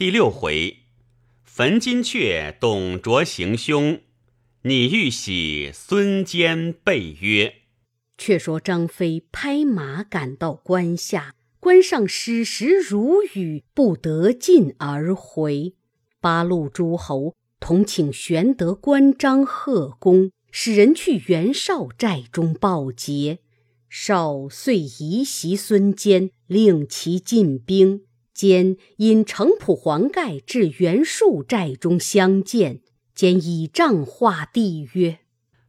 第六回，焚金阙，董卓行凶，拟玉玺，孙坚备约。却说张飞拍马赶到关下，关上矢石如雨，不得进而回。八路诸侯同请玄德、关张、贺公，使人去袁绍寨中报捷。绍遂移袭孙坚，令其进兵。坚因城濮黄盖至袁术寨中相见，兼以杖画地曰：“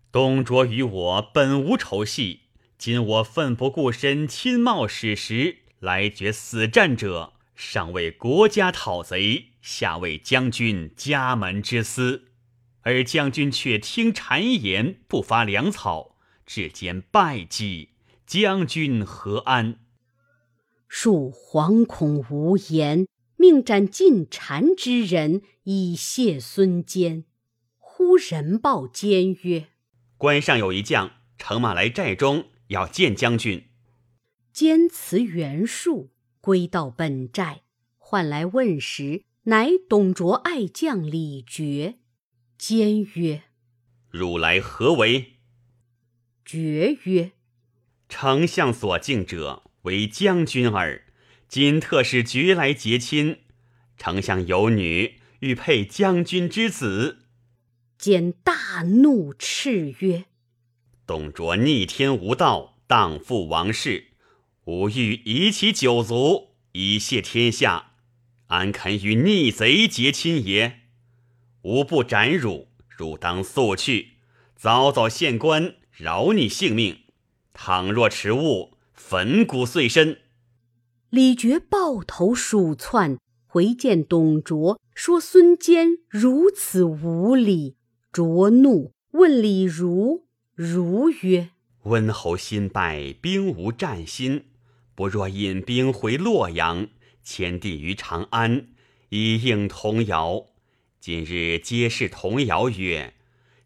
董卓与我本无仇隙，今我奋不顾身亲冒矢石来决死战者，上为国家讨贼，下为将军家门之私，而将军却听谗言，不发粮草，至兼败绩，将军何安？”树惶恐无言，命斩进谗之人以谢孙坚。忽人报坚曰：“关上有一将乘马来寨中，要见将军。”坚辞袁术，归到本寨，唤来问时，乃董卓爱将李傕。坚曰：“汝来何为？”傕曰：“丞相所敬者。”为将军耳，今特使局来结亲。丞相有女，欲配将军之子。简大怒，斥曰：“董卓逆天无道，荡覆王室，吾欲以其九族，以谢天下，安肯与逆贼结亲也？吾不斩汝，汝当速去，早早献官，饶你性命。倘若迟误。”粉骨碎身。李傕抱头鼠窜，回见董卓，说孙坚如此无礼。卓怒，问李儒。儒曰：“温侯新败，兵无战心，不若引兵回洛阳，迁地于长安，以应童谣。今日皆是童谣曰：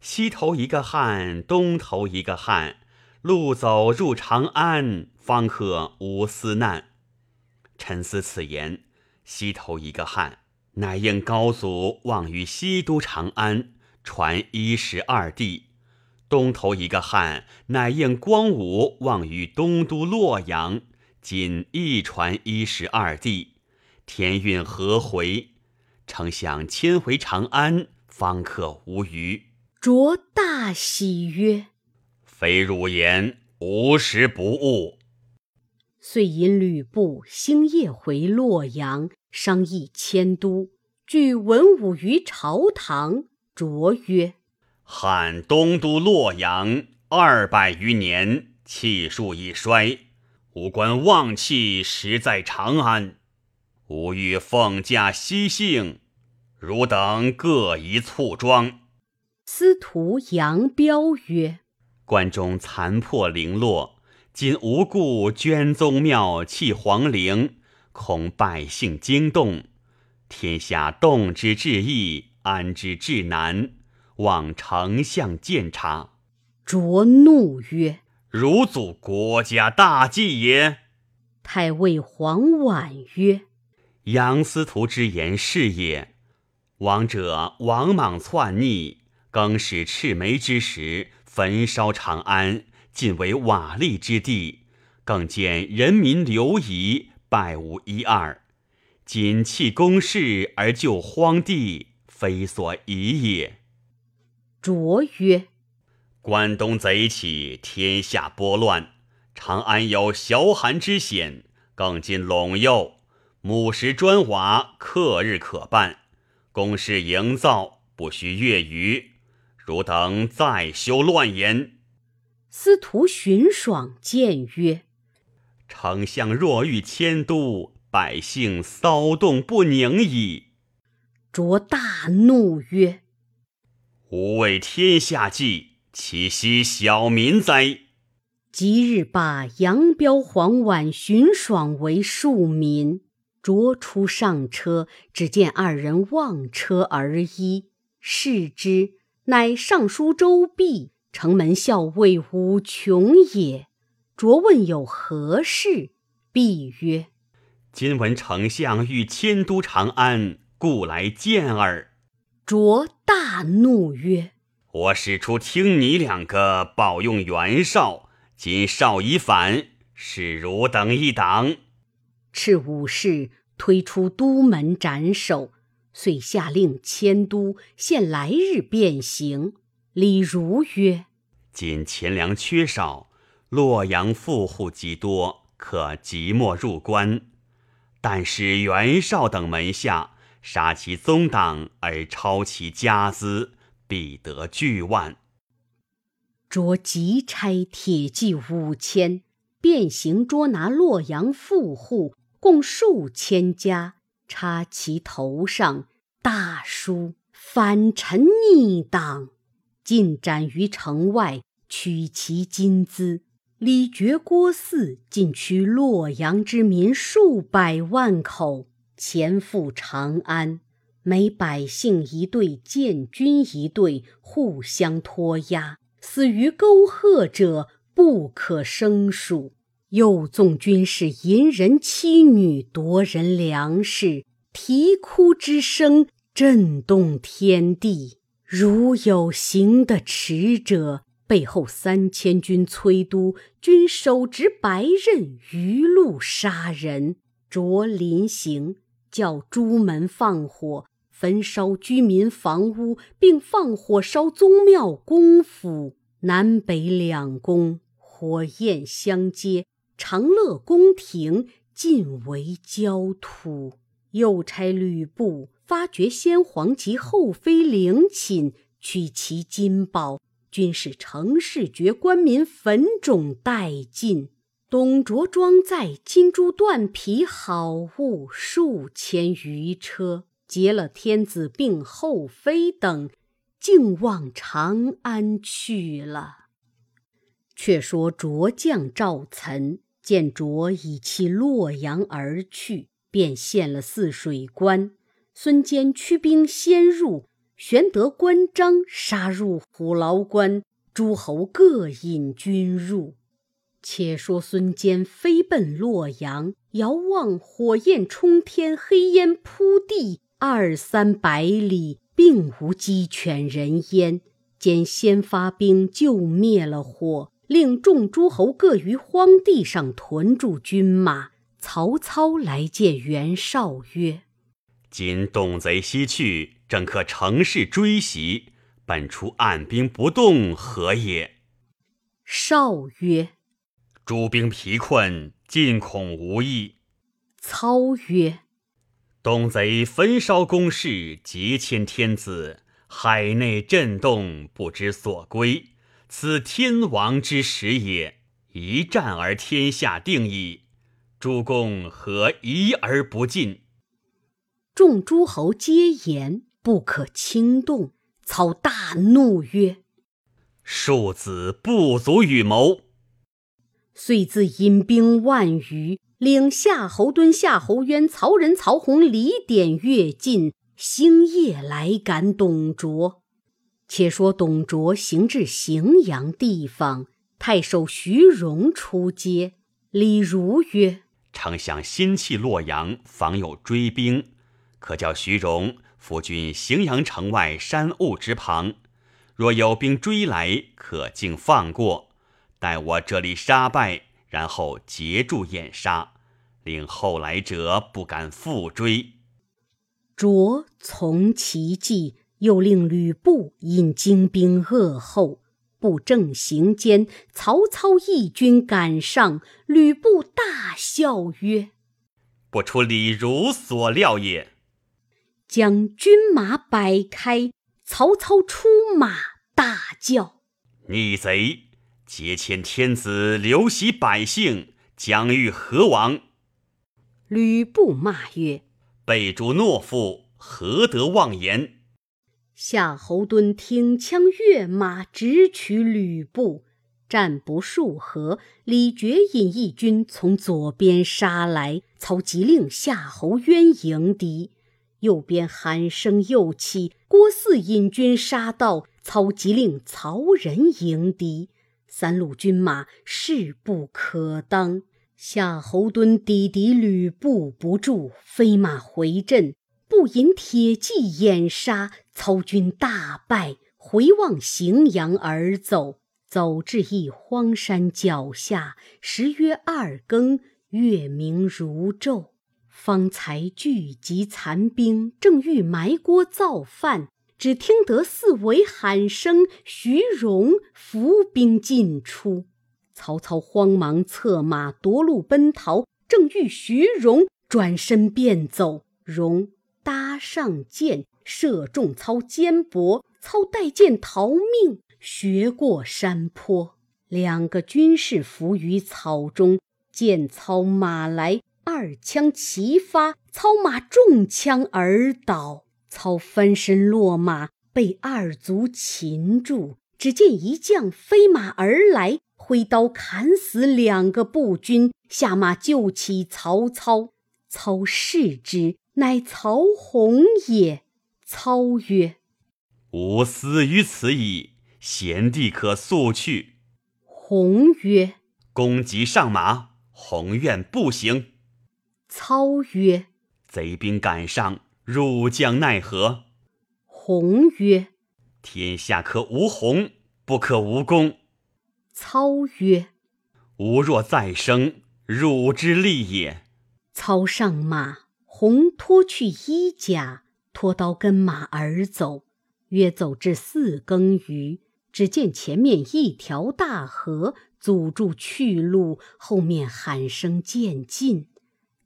西头一个汉，东头一个汉。”路走入长安，方可无私难。沉思此言，西头一个汉，乃应高祖望于西都长安，传一十二帝；东头一个汉，乃应光武望于东都洛阳，仅一传一十二帝。天运何回，丞相迁回长安，方可无虞。卓大喜曰。非汝言，无时不误。遂引吕布星夜回洛阳，商议迁都。据文武于朝堂，卓曰：“汉东都洛阳二百余年，气数已衰，吾观望气实在长安。吾欲奉驾西幸，汝等各一簇庄。”司徒杨彪曰。关中残破零落，今无故捐宗庙、弃皇陵，恐百姓惊动，天下动之至易，安之至难，望丞相鉴察。卓怒曰：“汝祖国家大计也！”太尉黄婉曰：“杨司徒之言是也。王者王莽篡逆，更始赤眉之时。”焚烧长安，尽为瓦砾之地；更见人民流移，百无一二。今弃公事而救荒地，非所宜也。卓曰：“关东贼起，天下拨乱，长安有崤寒之险，更尽陇右，木石砖瓦，克日可办。公事营造，不需月余。”汝等再休乱言。司徒荀爽谏曰：“丞相若欲迁都，百姓骚动不宁矣。”卓大怒曰：“吾为天下计，岂惜小民哉？”即日罢杨彪、黄婉、荀爽为庶民。卓出上车，只见二人望车而揖，视之。乃尚书周弼，城门校尉武琼也。卓问有何事，弼曰：“今闻丞相欲迁都长安，故来见耳。”卓大怒曰：“我使出听你两个保用袁绍，今绍已反，是汝等一党。”赤武士推出都门斩首，遂下令迁都，限来日便行。李儒曰：“今钱粮缺少，洛阳富户极多，可即墨入关。但使袁绍等门下杀其宗党而抄其家资，必得巨万。”着急差铁骑五千，便行捉拿洛阳富户。共数千家，插其头上大书“反臣逆党”，尽斩于城外，取其金资。李傕、郭汜尽驱洛阳之民数百万口，前赴长安。每百姓一队，建军一队，互相拖押，死于沟壑者不可胜数。又纵军士淫人妻女，夺人粮食，啼哭之声震动天地。如有行的迟者，背后三千军催督，均手执白刃，于路杀人。着临行，叫朱门放火，焚烧居民房屋，并放火烧宗庙、公府。南北两宫火焰相接。长乐宫廷尽为焦土，又差吕布发掘先皇及后妃陵寝，取其金宝，均使城市绝官民坟冢殆尽。董卓装载金珠断皮好物数千余车，劫了天子并后妃等，竟往长安去了。却说卓将赵岑。见卓以弃洛阳而去，便献了泗水关。孙坚驱兵先入，玄德、关张杀入虎牢关，诸侯各引军入。且说孙坚飞奔洛阳，遥望火焰冲天，黑烟铺地，二三百里，并无鸡犬人烟。坚先发兵救灭了火。令众诸侯各于荒地上屯驻军马。曹操来见袁绍曰：“今董贼西去，正可乘势追袭。本出按兵不动，何也？”绍曰：“诸兵疲困，进恐无益。”操曰：“董贼焚烧宫室，劫迁天子，海内震动，不知所归。”此天王之时也，一战而天下定矣。诸公何疑而不进？众诸侯皆言不可轻动。操大怒曰：“庶子不足与谋。”遂自引兵万余，领夏侯惇、夏侯渊、曹仁、曹洪、李典乐进，星夜来赶董卓。且说董卓行至荥阳地方，太守徐荣出接。李儒曰：“丞相心弃洛阳，防有追兵，可叫徐荣伏军荥阳城外山兀之旁。若有兵追来，可竟放过，待我这里杀败，然后截住掩杀，令后来者不敢复追。”卓从其计。又令吕布引精兵扼后，布正行间，曹操义军赶上，吕布大笑曰：“不出李儒所料也。”将军马摆开，曹操出马，大叫：“逆贼！劫迁天子，流徙百姓，将欲何往？”吕布骂曰：“背主懦夫，何得妄言？”夏侯惇挺枪跃马，直取吕布。战不数合，李傕引义军从左边杀来，操急令夏侯渊迎敌。右边喊声又起，郭汜引军杀到，操急令曹仁迎敌。三路军马势不可当，夏侯惇抵敌吕布不住，飞马回阵。不引铁骑掩杀，操军大败，回望荥阳而走。走至一荒山脚下，时约二更，月明如昼。方才聚集残兵，正欲埋锅造饭，只听得四围喊声，徐荣伏兵尽出。曹操慌忙策马夺路奔逃，正遇徐荣转身便走，荣搭上箭，射中操肩膊，操带箭逃命，学过山坡。两个军士伏于草中，见操马来。二枪齐发，操马中枪而倒。操翻身落马，被二卒擒住。只见一将飞马而来，挥刀砍死两个步军，下马救起曹操。操视之，乃曹洪也。操曰：“吾死于此矣，贤弟可速去。”洪曰：“公即上马，洪愿步行。”操曰：“贼兵赶上，入将奈何？”洪曰：“天下可无洪，不可无公。”操曰：“吾若再生，汝之利也。”操上马，洪脱去衣甲，脱刀跟马而走。约走至四更余，只见前面一条大河阻住去路，后面喊声渐近。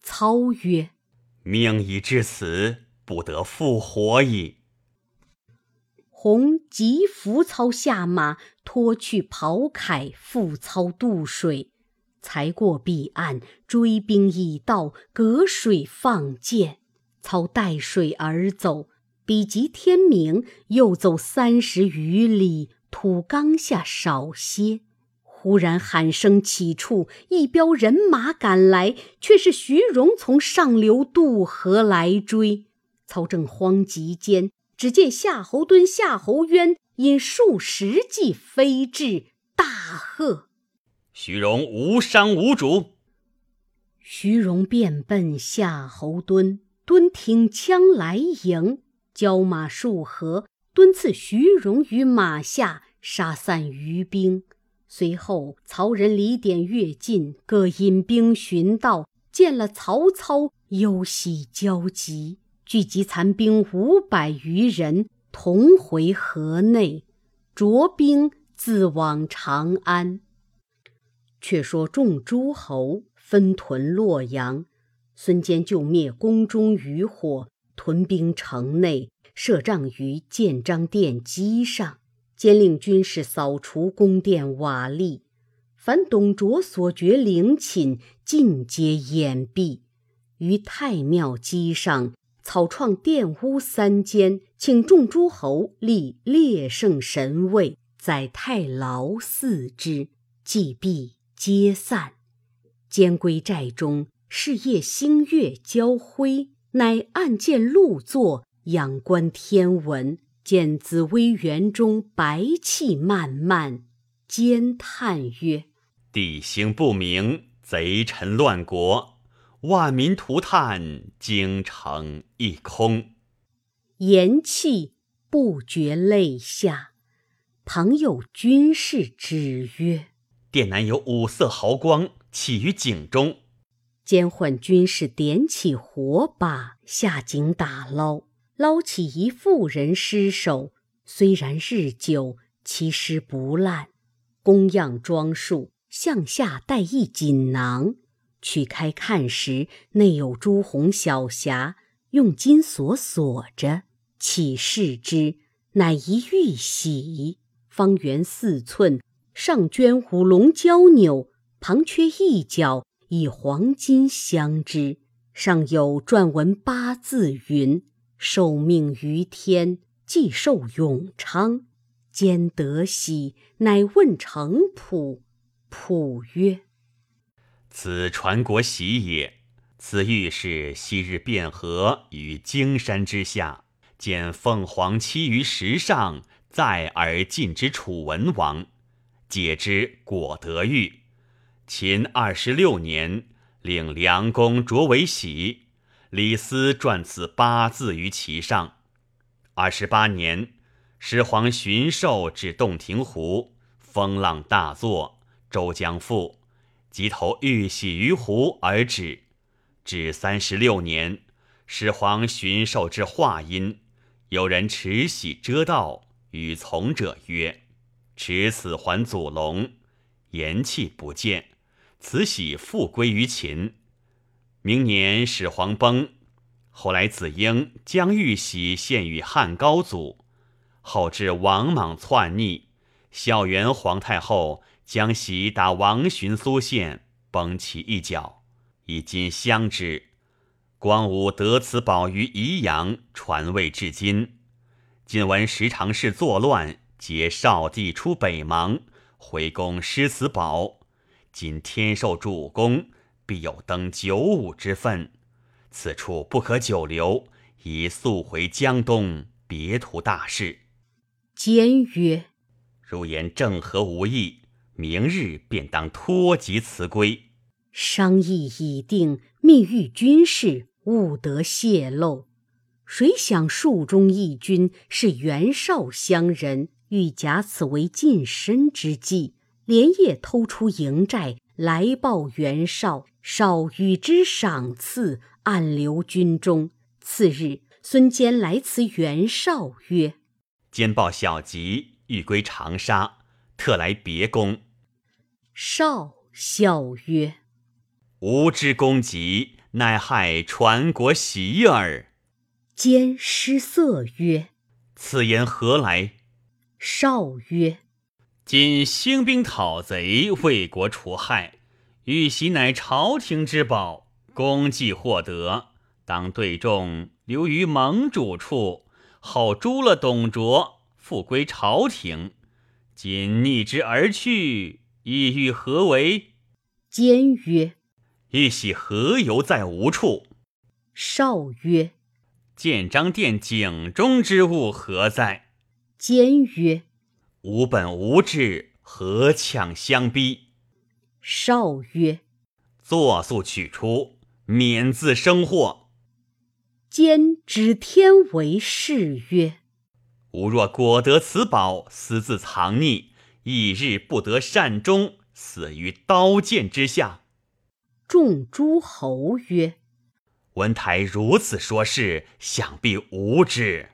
操曰：“命已至此，不得复活矣。”洪即扶操下马，脱去袍铠，负操渡水。才过彼岸，追兵已到，隔水放箭。操带水而走，彼及天明，又走三十余里，土冈下少歇。忽然喊声起处，一彪人马赶来，却是徐荣从上流渡河来追。操正慌急间，只见夏侯惇、夏侯渊因数十骑飞至，大喝：“徐荣无伤无主！”徐荣便奔夏侯惇，惇挺枪来迎，交马数合，惇刺徐荣于马下，杀散余兵。随后，曹仁、李典、乐进各引兵寻道，见了曹操，忧喜交集，聚集残兵五百余人，同回河内，着兵自往长安。却说众诸侯分屯洛阳，孙坚就灭宫中余火，屯兵城内，设帐于建章殿基上。兼令军士扫除宫殿瓦砾，凡董卓所掘陵寝，尽皆掩蔽。于太庙基上草创殿屋三间，请众诸侯立列圣神位，在太牢祀之。祭毕，皆散。监归寨中，是夜星月交辉，乃暗见露坐，仰观天文。见紫微园中白气漫漫，兼叹曰：“地形不明，贼臣乱国，万民涂炭，京城一空。”言讫，不觉泪下。旁有军士指曰：“殿南有五色毫光，起于井中。”监唤军士点起火把，下井打捞。捞起一妇人尸首，虽然日久，其尸不烂。供样装束，向下带一锦囊。取开看时，内有朱红小匣，用金锁锁着。起视之，乃一玉玺，方圆四寸，上镌五龙交纽，旁缺一角，以黄金镶之。上有篆文八字，云。受命于天，既寿永昌。兼得喜，乃问程普。普曰：“此传国玺也。此玉是昔日卞和于荆山之下，见凤凰栖于石上，在而进之楚文王，解之果得玉。秦二十六年，令梁公擢为玺。”李斯撰此八字于其上。二十八年，始皇巡狩至洞庭湖，风浪大作，舟将覆，即投玉玺于湖而止。至三十六年，始皇巡狩至华阴，有人持玺遮道，与从者曰：“持此还祖龙。”言气不见，慈禧复归于秦。明年始皇崩，后来子婴将玉玺献与汉高祖，后至王莽篡逆，孝元皇太后将玺打王寻苏县，崩其一角，以今相之。光武得此宝于宜阳，传位至今。今闻时常侍作乱，皆少帝出北邙。回宫失此宝，今天授主公，必有登九五之分。此处不可久留，宜速回江东，别图大事。坚曰：“如言正合无意，明日便当托疾辞归。”商议已定，密谕军士，勿得泄露。谁想树中义军是袁绍乡人。欲假此为近身之计，连夜偷出营寨来报袁绍。绍与之赏赐，暗留军中。次日，孙坚来辞袁绍曰：“坚报小疾，欲归长沙，特来别公。”绍笑曰：“吾之公疾，乃害传国喜耳。”坚失色曰：“此言何来？”绍曰：“今兴兵讨贼，为国除害，玉玺乃朝廷之宝，功绩获得，当对众留于盟主处，后诛了董卓，复归朝廷。今逆之而去，意欲何为？”坚曰：“玉玺何由在吾处？”绍曰：“建章殿井中之物何在？”坚曰：“吾本无志，何强相逼？”少曰：“作速取出，免自生祸。”坚指天为誓曰：“吾若果得此宝，私自藏匿，一日不得善终，死于刀剑之下。”众诸侯曰：“文台如此说事，想必无知。”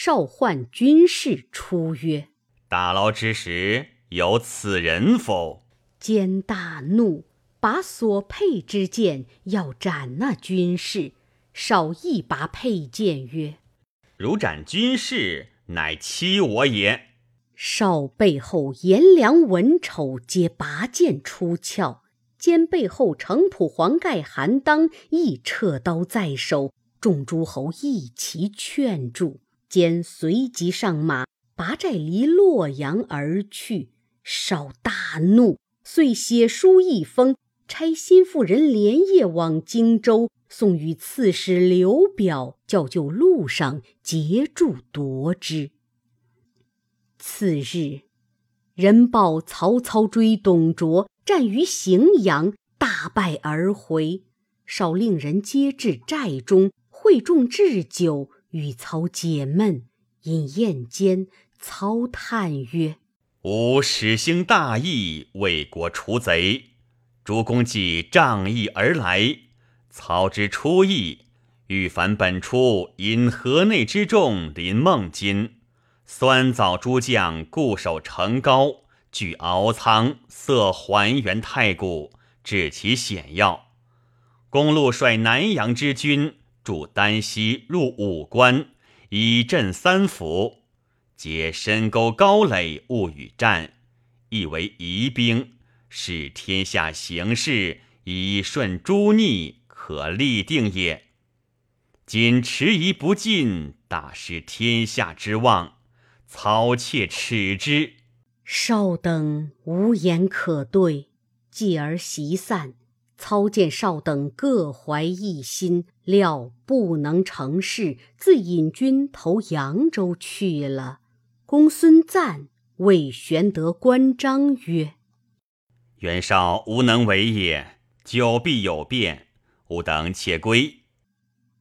召唤军士出曰：“大牢之时有此人否？”坚大怒，拔所佩之剑要斩那军士。少一拔佩剑曰：“如斩军士，乃欺我也。”少背后颜良、文丑皆拔剑出鞘，坚背后程普、黄盖、韩当亦撤刀在手，众诸侯一齐劝住。坚随即上马，拔寨离洛阳而去。少大怒，遂写书一封，差心腹人连夜往荆州，送与刺史刘表，叫就路上截住夺之。次日，人报曹操追董卓，战于荥阳，大败而回。少令人接至寨中，会众置酒。与操解闷，饮宴间，操叹曰：“吾始兴大义，为国除贼。诸公既仗义而来，操之出义，欲反本初引河内之众临孟津，酸枣诸将固守城高，据敖仓，塞还原太谷，治其险要。公路率南阳之军。”驻丹溪，入五关，以镇三府，皆深沟高垒，勿与战，亦为疑兵，使天下形势以顺诸逆，可立定也。今迟疑不进，大失天下之望，操切耻之。少等无言可对，继而席散。操见少等各怀异心，料不能成事，自引军投扬州去了。公孙瓒谓玄德、关张曰：“袁绍无能为也，久必有变，吾等且归。”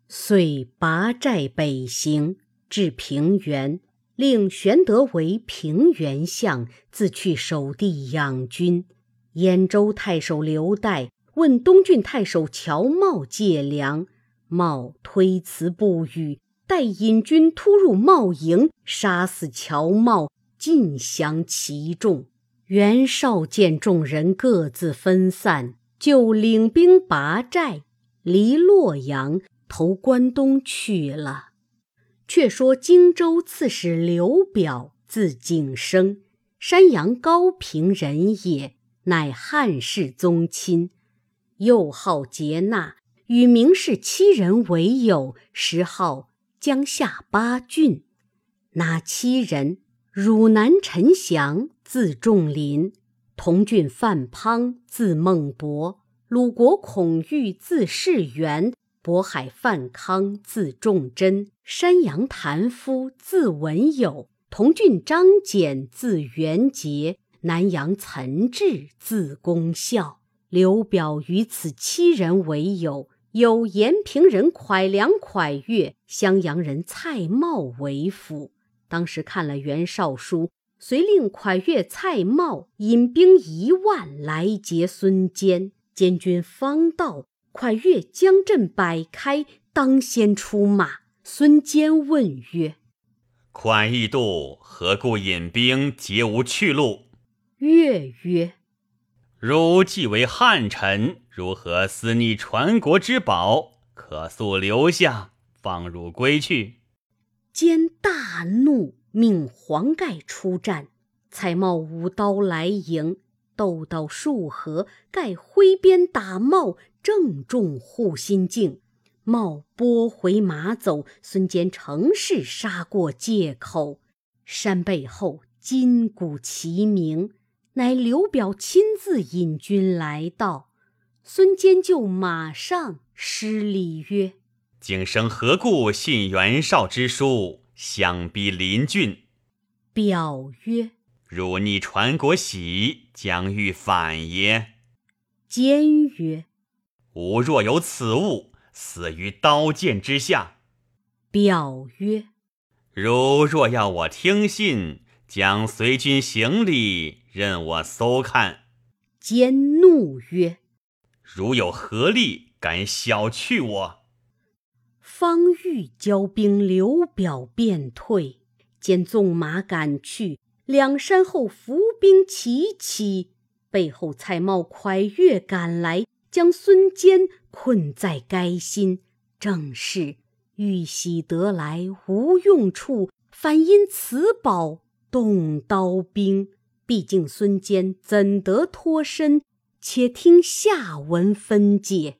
遂拔寨北行，至平原，令玄德为平原相，自去守地养军。兖州太守刘岱问东郡太守乔瑁借粮，瑁推辞不与。待引军突入瑁营，杀死乔瑁，尽降其众。袁绍见众人各自分散，就领兵拔寨，离洛阳，投关东去了。却说荆州刺史刘表，字景升，山阳高平人也，乃汉室宗亲，又好节纳，与名士七人为友，时号。江夏八郡，哪七人？汝南陈祥，字仲林；同郡范滂，字孟博；鲁国孔玉，字士元；渤海范康，字仲贞；山阳谭夫，字文友；同郡张俭，字元节；南阳岑志，字公孝。刘表与此七人为友。有延平人蒯良、蒯越，襄阳人蔡瑁为辅。当时看了袁绍书，遂令蒯越、蔡瑁引兵一万来劫孙坚。监军方到，蒯越将阵摆开，当先出马。孙坚问曰：“蒯义度何故引兵皆无去路？”越曰：如既为汉臣，如何私逆传国之宝？可速留下，放汝归去。兼大怒，命黄盖出战。蔡瑁舞刀来迎，斗到数合，盖挥鞭打瑁，正中护心镜。瑁拨回马走，孙坚乘势杀过界口，山背后金鼓齐鸣。乃刘表亲自引军来到，孙坚就马上施礼曰：“景升何故信袁绍之书，相逼临郡？”表曰：“汝逆传国玺，将欲反也。”坚曰：“吾若有此物，死于刀剑之下。”表曰：“如若要我听信，将随军行礼。”任我搜看，坚怒曰：“如有何力，敢小觑我？”方欲交兵，刘表便退。见纵马赶去，两山后伏兵齐起，背后蔡瑁、蒯越赶来，将孙坚困在该心。正是玉玺得来无用处，反因此宝动刀兵。毕竟孙坚怎得脱身？且听下文分解。